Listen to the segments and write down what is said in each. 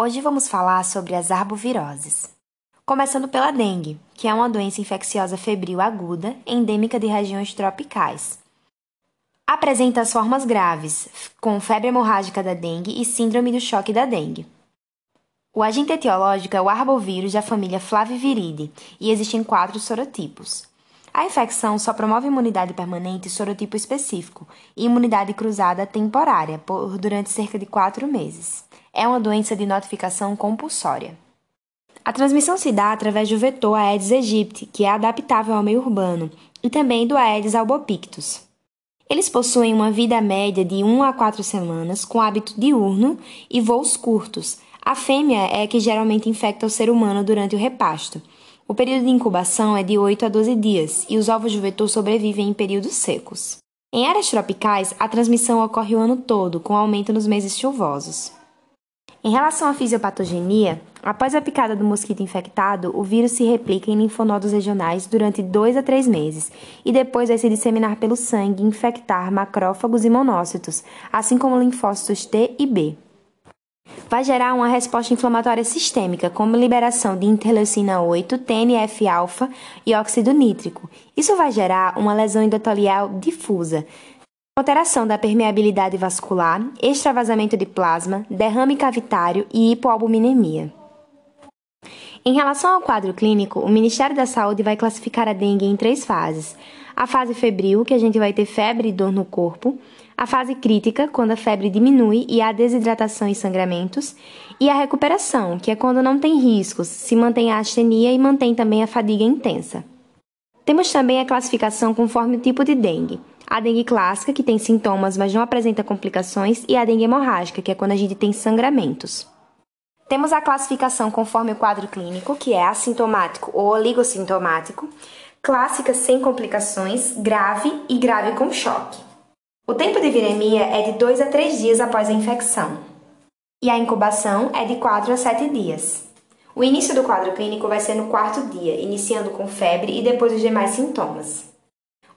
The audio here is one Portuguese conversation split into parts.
Hoje vamos falar sobre as arboviroses. Começando pela dengue, que é uma doença infecciosa febril aguda, endêmica de regiões tropicais. Apresenta as formas graves, com febre hemorrágica da dengue e síndrome do choque da dengue. O agente etiológico é o arbovírus da família Flaviviridae e existem quatro sorotipos. A infecção só promove imunidade permanente sorotipo específico e imunidade cruzada temporária por durante cerca de quatro meses é uma doença de notificação compulsória. A transmissão se dá através do vetor Aedes aegypti, que é adaptável ao meio urbano, e também do Aedes albopictus. Eles possuem uma vida média de 1 a 4 semanas, com hábito diurno e voos curtos. A fêmea é a que geralmente infecta o ser humano durante o repasto. O período de incubação é de 8 a 12 dias e os ovos do vetor sobrevivem em períodos secos. Em áreas tropicais, a transmissão ocorre o ano todo, com aumento nos meses chuvosos. Em relação à fisiopatogenia, após a picada do mosquito infectado, o vírus se replica em linfonodos regionais durante 2 a 3 meses e depois vai se disseminar pelo sangue e infectar macrófagos e monócitos, assim como linfócitos T e B. Vai gerar uma resposta inflamatória sistêmica, como liberação de interleucina 8, TNF-alfa e óxido nítrico. Isso vai gerar uma lesão endotelial difusa, alteração da permeabilidade vascular, extravasamento de plasma, derrame cavitário e hipoalbuminemia. Em relação ao quadro clínico, o Ministério da Saúde vai classificar a dengue em três fases. A fase febril, que a gente vai ter febre e dor no corpo. A fase crítica, quando a febre diminui e há desidratação e sangramentos. E a recuperação, que é quando não tem riscos, se mantém a astenia e mantém também a fadiga intensa. Temos também a classificação conforme o tipo de dengue a dengue clássica, que tem sintomas, mas não apresenta complicações, e a dengue hemorrágica, que é quando a gente tem sangramentos. Temos a classificação conforme o quadro clínico, que é assintomático ou oligossintomático, clássica sem complicações, grave e grave com choque. O tempo de viremia é de 2 a 3 dias após a infecção. E a incubação é de 4 a 7 dias. O início do quadro clínico vai ser no quarto dia, iniciando com febre e depois os demais sintomas.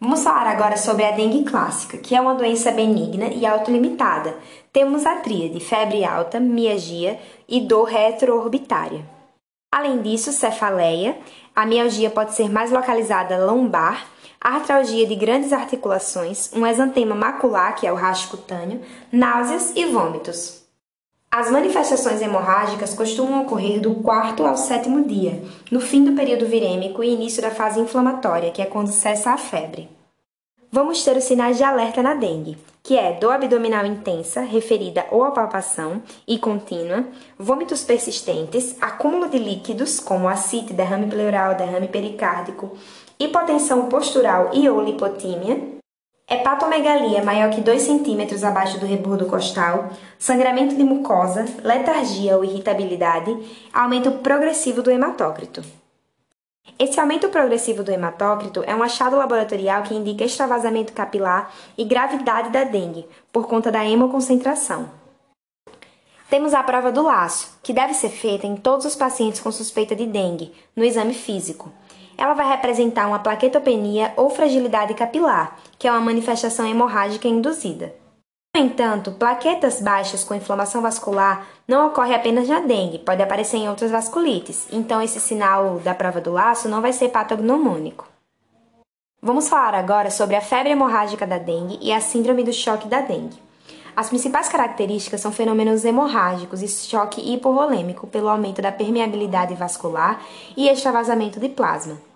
Vamos falar agora sobre a dengue clássica, que é uma doença benigna e autolimitada. Temos a tríade febre alta, mialgia e dor retroorbitária. Além disso, cefaleia, a mialgia pode ser mais localizada lombar, artralgia de grandes articulações, um exantema macular, que é o rastro cutâneo, náuseas e vômitos. As manifestações hemorrágicas costumam ocorrer do quarto ao sétimo dia, no fim do período virêmico e início da fase inflamatória, que é quando cessa a febre. Vamos ter os sinais de alerta na dengue, que é dor abdominal intensa, referida ou a palpação e contínua, vômitos persistentes, acúmulo de líquidos, como ascite, derrame pleural, derrame pericárdico, hipotensão postural e ou lipotímia, hepatomegalia maior que 2 cm abaixo do rebordo costal, sangramento de mucosa, letargia ou irritabilidade, aumento progressivo do hematócrito. Esse aumento progressivo do hematócrito é um achado laboratorial que indica extravasamento capilar e gravidade da dengue, por conta da hemoconcentração. Temos a prova do laço, que deve ser feita em todos os pacientes com suspeita de dengue, no exame físico. Ela vai representar uma plaquetopenia ou fragilidade capilar, que é uma manifestação hemorrágica induzida. No entanto, plaquetas baixas com inflamação vascular não ocorre apenas na dengue, pode aparecer em outras vasculites, então esse sinal da prova do laço não vai ser patognomônico. Vamos falar agora sobre a febre hemorrágica da dengue e a síndrome do choque da dengue. As principais características são fenômenos hemorrágicos e choque hipovolêmico pelo aumento da permeabilidade vascular e extravasamento de plasma.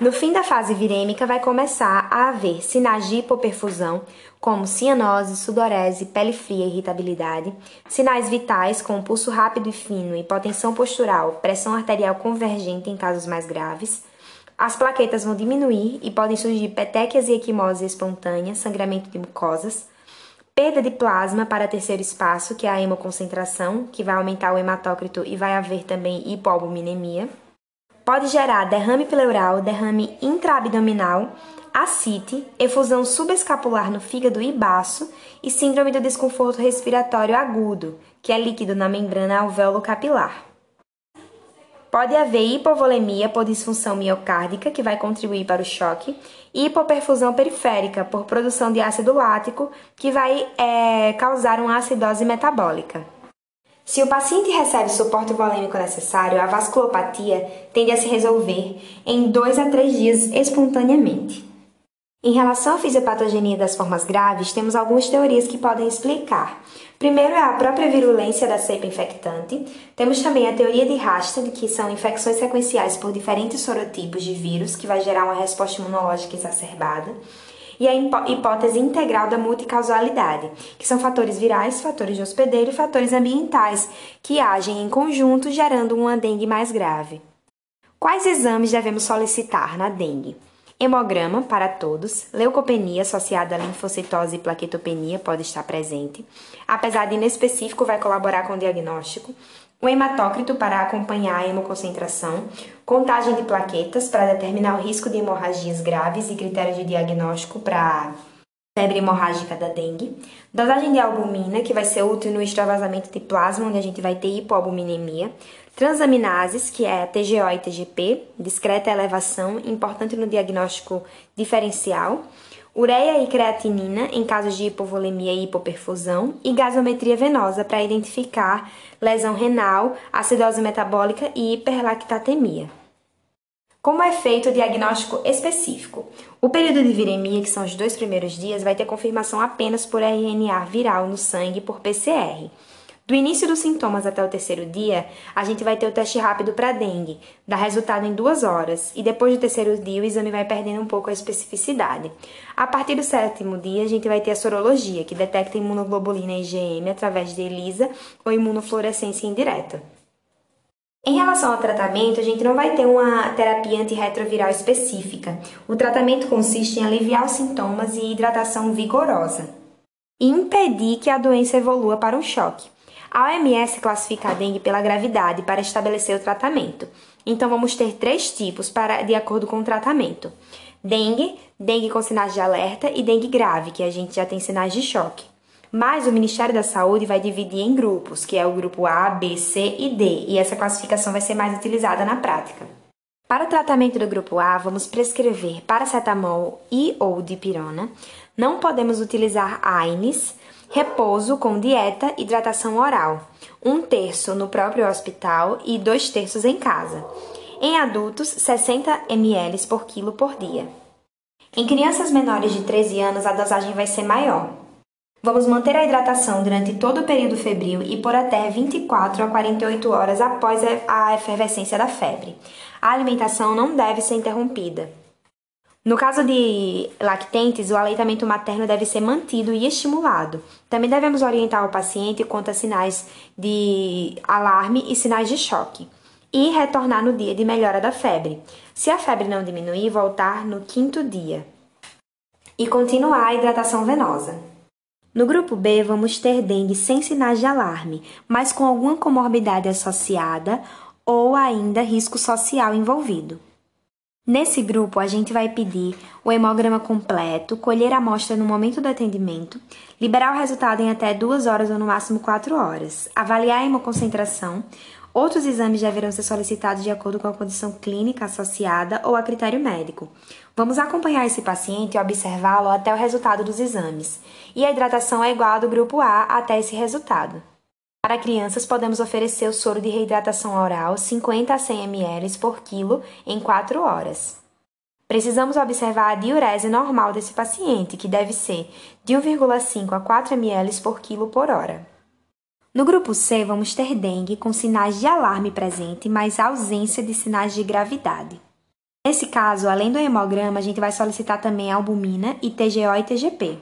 No fim da fase virêmica vai começar a haver sinais de hipoperfusão, como cianose, sudorese, pele fria e irritabilidade, sinais vitais como pulso rápido e fino, hipotensão postural, pressão arterial convergente em casos mais graves. As plaquetas vão diminuir e podem surgir petequias e equimose espontânea, sangramento de mucosas, perda de plasma para terceiro espaço, que é a hemoconcentração, que vai aumentar o hematócrito e vai haver também hipoalbuminemia. Pode gerar derrame pleural, derrame intraabdominal, ascite, efusão subescapular no fígado e baço e síndrome do desconforto respiratório agudo, que é líquido na membrana alvéolo capilar. Pode haver hipovolemia por disfunção miocárdica, que vai contribuir para o choque, e hipoperfusão periférica por produção de ácido lático, que vai é, causar uma acidose metabólica. Se o paciente recebe o suporte volêmico necessário, a vasculopatia tende a se resolver em 2 a 3 dias espontaneamente. Em relação à fisiopatogenia das formas graves, temos algumas teorias que podem explicar. Primeiro é a própria virulência da cepa infectante. Temos também a teoria de Rastad, que são infecções sequenciais por diferentes sorotipos de vírus, que vai gerar uma resposta imunológica exacerbada. E a hipótese integral da multicausalidade, que são fatores virais, fatores de hospedeiro e fatores ambientais, que agem em conjunto, gerando uma dengue mais grave. Quais exames devemos solicitar na dengue? Hemograma para todos, leucopenia associada a linfocitose e plaquetopenia pode estar presente. Apesar de inespecífico, vai colaborar com o diagnóstico. O hematócrito para acompanhar a hemoconcentração, contagem de plaquetas para determinar o risco de hemorragias graves e critérios de diagnóstico para febre hemorrágica da dengue, dosagem de albumina, que vai ser útil no extravasamento de plasma, onde a gente vai ter hipoalbuminemia, transaminases, que é a TGO e TGP, discreta elevação, importante no diagnóstico diferencial, ureia e creatinina em casos de hipovolemia e hipoperfusão e gasometria venosa para identificar lesão renal, acidose metabólica e hiperlactatemia. Como é feito o diagnóstico específico? O período de viremia, que são os dois primeiros dias, vai ter confirmação apenas por RNA viral no sangue por PCR. Do início dos sintomas até o terceiro dia, a gente vai ter o teste rápido para dengue, dá resultado em duas horas, e depois do terceiro dia o exame vai perdendo um pouco a especificidade. A partir do sétimo dia, a gente vai ter a sorologia, que detecta imunoglobulina IgM através de ELISA ou imunofluorescência indireta. Em relação ao tratamento, a gente não vai ter uma terapia antirretroviral específica. O tratamento consiste em aliviar os sintomas e hidratação vigorosa e impedir que a doença evolua para um choque. A OMS classifica a dengue pela gravidade para estabelecer o tratamento. Então vamos ter três tipos para de acordo com o tratamento: dengue, dengue com sinais de alerta e dengue grave, que a gente já tem sinais de choque. Mas o Ministério da Saúde vai dividir em grupos, que é o grupo A, B, C e D, e essa classificação vai ser mais utilizada na prática. Para o tratamento do grupo A, vamos prescrever paracetamol e ou dipirona. Não podemos utilizar AINES, repouso com dieta, hidratação oral, um terço no próprio hospital e dois terços em casa. Em adultos, 60 ml por quilo por dia. Em crianças menores de 13 anos, a dosagem vai ser maior, Vamos manter a hidratação durante todo o período febril e por até 24 a 48 horas após a efervescência da febre. A alimentação não deve ser interrompida. No caso de lactentes, o aleitamento materno deve ser mantido e estimulado. Também devemos orientar o paciente quanto a sinais de alarme e sinais de choque. E retornar no dia de melhora da febre. Se a febre não diminuir, voltar no quinto dia. E continuar a hidratação venosa. No grupo B, vamos ter dengue sem sinais de alarme, mas com alguma comorbidade associada ou ainda risco social envolvido. Nesse grupo, a gente vai pedir o hemograma completo, colher a amostra no momento do atendimento, liberar o resultado em até 2 horas ou no máximo 4 horas, avaliar a hemoconcentração, Outros exames deverão ser solicitados de acordo com a condição clínica associada ou a critério médico. Vamos acompanhar esse paciente e observá-lo até o resultado dos exames. E a hidratação é igual a do grupo A até esse resultado. Para crianças, podemos oferecer o soro de reidratação oral 50 a 100 ml por quilo em 4 horas. Precisamos observar a diurese normal desse paciente, que deve ser de 1,5 a 4 ml por quilo por hora. No grupo C, vamos ter dengue com sinais de alarme presente, mas ausência de sinais de gravidade. Nesse caso, além do hemograma, a gente vai solicitar também albumina e TGO e TGP.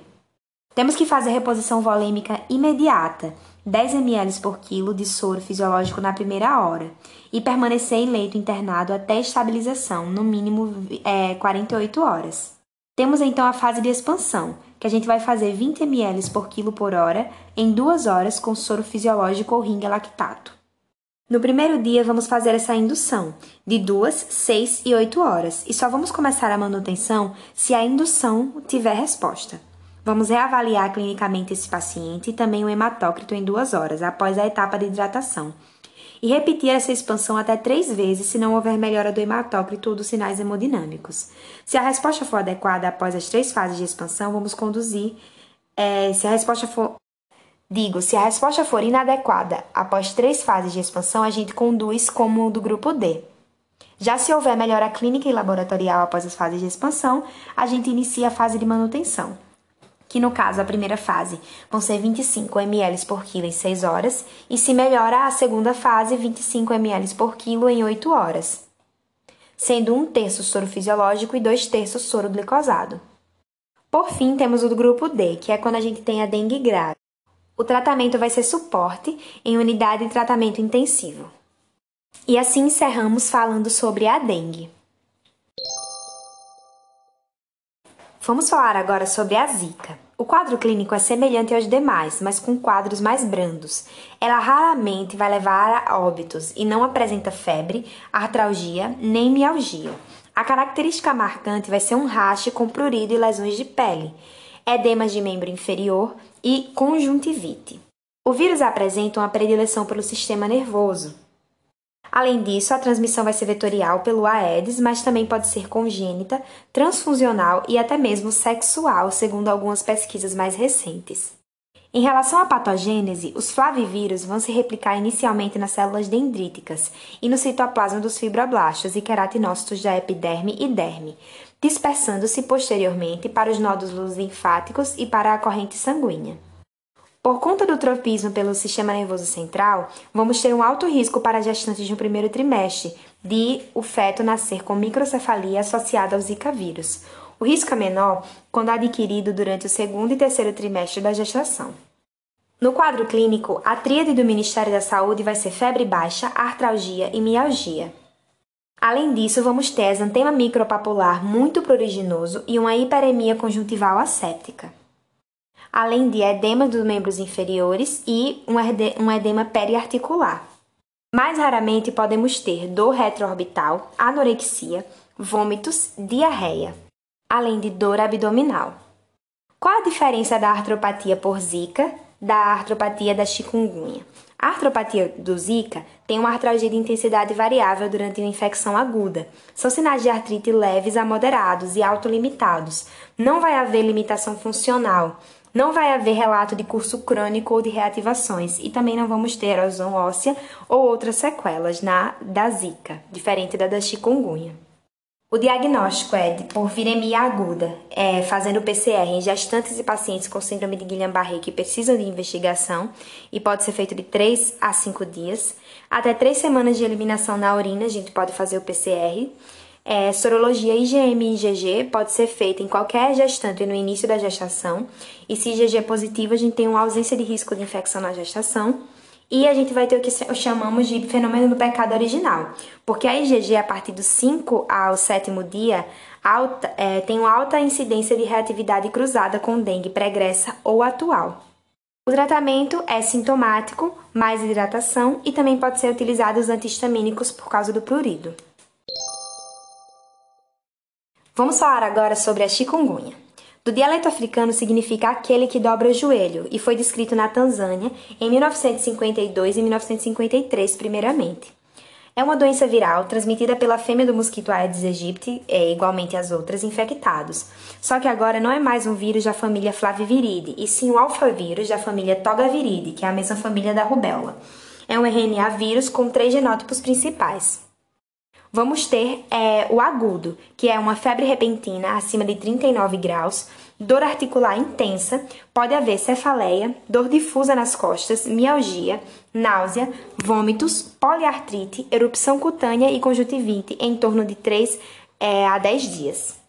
Temos que fazer reposição volêmica imediata, 10 ml por quilo de soro fisiológico na primeira hora, e permanecer em leito internado até estabilização, no mínimo é, 48 horas. Temos então a fase de expansão, que a gente vai fazer 20 ml por quilo por hora em duas horas com soro fisiológico ou ringa lactato. No primeiro dia, vamos fazer essa indução, de 2, 6 e 8 horas, e só vamos começar a manutenção se a indução tiver resposta. Vamos reavaliar clinicamente esse paciente e também o hematócrito em duas horas, após a etapa de hidratação, e repetir essa expansão até três vezes se não houver melhora do hematócrito ou dos sinais hemodinâmicos. Se a resposta for adequada após as três fases de expansão, vamos conduzir. É, se a resposta for Digo, se a resposta for inadequada após três fases de expansão, a gente conduz como do grupo D. Já se houver melhora clínica e laboratorial após as fases de expansão, a gente inicia a fase de manutenção, que no caso a primeira fase vão ser 25 ml por quilo em 6 horas, e se melhora a segunda fase, 25 ml por quilo em 8 horas, sendo um terço soro fisiológico e dois terços soro glicosado. Por fim, temos o grupo D, que é quando a gente tem a dengue grave. O tratamento vai ser suporte em unidade de tratamento intensivo. E assim encerramos falando sobre a dengue. Vamos falar agora sobre a zika. O quadro clínico é semelhante aos demais, mas com quadros mais brandos. Ela raramente vai levar a óbitos e não apresenta febre, artralgia nem mialgia. A característica marcante vai ser um rache com prurido e lesões de pele, edemas de membro inferior e conjuntivite. O vírus apresenta uma predileção pelo sistema nervoso. Além disso, a transmissão vai ser vetorial pelo Aedes, mas também pode ser congênita, transfusional e até mesmo sexual, segundo algumas pesquisas mais recentes. Em relação à patogênese, os flavivírus vão se replicar inicialmente nas células dendríticas e no citoplasma dos fibroblastos e queratinócitos da epiderme e derme, dispersando-se posteriormente para os nódulos linfáticos e para a corrente sanguínea. Por conta do tropismo pelo sistema nervoso central, vamos ter um alto risco para gestantes no primeiro trimestre de o feto nascer com microcefalia associada ao Zika vírus, o risco é menor quando adquirido durante o segundo e terceiro trimestre da gestação. No quadro clínico, a tríade do Ministério da Saúde vai ser febre baixa, artralgia e mialgia. Além disso, vamos ter exantema micropapular muito pruriginoso e uma hiperemia conjuntival asséptica. Além de edema dos membros inferiores e um edema periarticular. Mais raramente podemos ter dor retroorbital, anorexia, vômitos, diarreia além de dor abdominal. Qual a diferença da artropatia por Zika da artropatia da chikungunya? A artropatia do Zika tem uma artralgia de intensidade variável durante uma infecção aguda. São sinais de artrite leves a moderados e autolimitados. Não vai haver limitação funcional. Não vai haver relato de curso crônico ou de reativações e também não vamos ter erosão óssea ou outras sequelas na da Zika, diferente da da chikungunya. O diagnóstico é de por viremia aguda, é, fazendo PCR em gestantes e pacientes com síndrome de Guillain-Barré que precisam de investigação e pode ser feito de 3 a 5 dias. Até 3 semanas de eliminação na urina, a gente pode fazer o PCR. É, sorologia IgM e IgG pode ser feita em qualquer gestante no início da gestação. E se IgG é positivo, a gente tem uma ausência de risco de infecção na gestação. E a gente vai ter o que chamamos de fenômeno do pecado original, porque a IgG, a partir do 5 ao sétimo dia, alta, é, tem uma alta incidência de reatividade cruzada com dengue pregressa ou atual. O tratamento é sintomático, mais hidratação e também pode ser utilizado os antihistamínicos por causa do prurido. Vamos falar agora sobre a chikungunya. Do dialeto africano significa aquele que dobra o joelho e foi descrito na Tanzânia em 1952 e 1953, primeiramente. É uma doença viral transmitida pela fêmea do mosquito Aedes aegypti, é, igualmente às outras, infectados. Só que agora não é mais um vírus da família Flaviviridae, e sim o alfavírus da família Togaviridae, que é a mesma família da rubéola. É um RNA vírus com três genótipos principais vamos ter é, o agudo, que é uma febre repentina acima de 39 graus, dor articular intensa, pode haver cefaleia, dor difusa nas costas, mialgia, náusea, vômitos, poliartrite, erupção cutânea e conjuntivite em torno de 3 é, a 10 dias.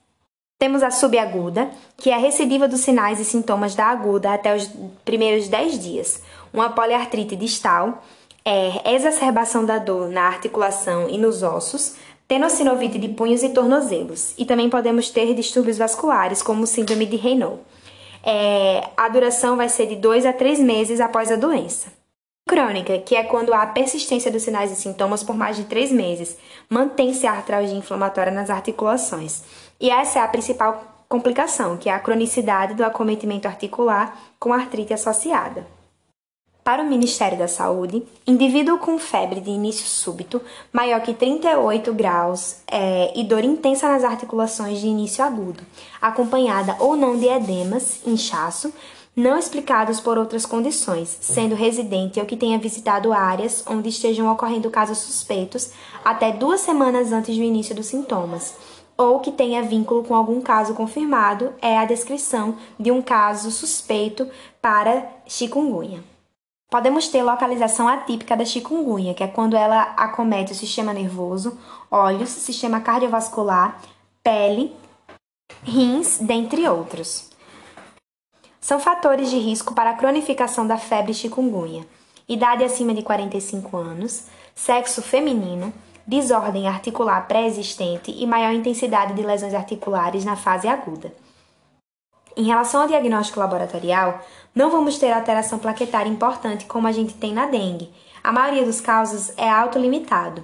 Temos a subaguda, que é a recidiva dos sinais e sintomas da aguda até os primeiros 10 dias. Uma poliartrite distal, é exacerbação da dor na articulação e nos ossos, tenossinovite de punhos e tornozelos. E também podemos ter distúrbios vasculares, como síndrome de Raynaud. É, a duração vai ser de 2 a 3 meses após a doença. Crônica, que é quando há persistência dos sinais e sintomas por mais de 3 meses, mantém-se a artralgia inflamatória nas articulações. E essa é a principal complicação, que é a cronicidade do acometimento articular com artrite associada. Para o Ministério da Saúde, indivíduo com febre de início súbito maior que 38 graus é, e dor intensa nas articulações de início agudo, acompanhada ou não de edemas, inchaço, não explicados por outras condições, sendo residente ou que tenha visitado áreas onde estejam ocorrendo casos suspeitos até duas semanas antes do início dos sintomas, ou que tenha vínculo com algum caso confirmado, é a descrição de um caso suspeito para chikungunya. Podemos ter localização atípica da chikungunya, que é quando ela acomete o sistema nervoso, olhos, sistema cardiovascular, pele, rins, dentre outros. São fatores de risco para a cronificação da febre chikungunya: idade acima de 45 anos, sexo feminino, desordem articular pré-existente e maior intensidade de lesões articulares na fase aguda. Em relação ao diagnóstico laboratorial, não vamos ter alteração plaquetária importante como a gente tem na dengue. A maioria dos casos é autolimitado.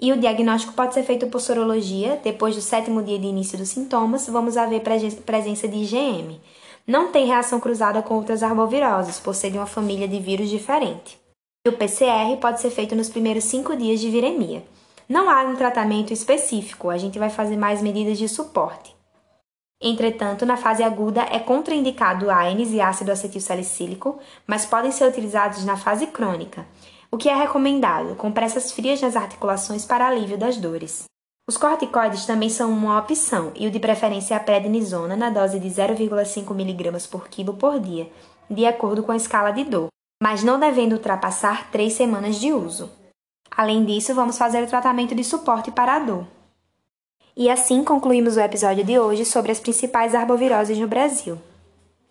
E o diagnóstico pode ser feito por sorologia, depois do sétimo dia de início dos sintomas, vamos haver presença de IgM. Não tem reação cruzada com outras arboviroses, por ser de uma família de vírus diferente. E o PCR pode ser feito nos primeiros cinco dias de viremia. Não há um tratamento específico, a gente vai fazer mais medidas de suporte. Entretanto, na fase aguda é contraindicado ANES e ácido acetil salicílico, mas podem ser utilizados na fase crônica, o que é recomendado, compressas frias nas articulações para alívio das dores. Os corticoides também são uma opção e o de preferência é a prednisona na dose de 0,5 mg por quilo por dia, de acordo com a escala de dor, mas não devendo ultrapassar 3 semanas de uso. Além disso, vamos fazer o tratamento de suporte para a dor. E assim concluímos o episódio de hoje sobre as principais arboviroses no Brasil.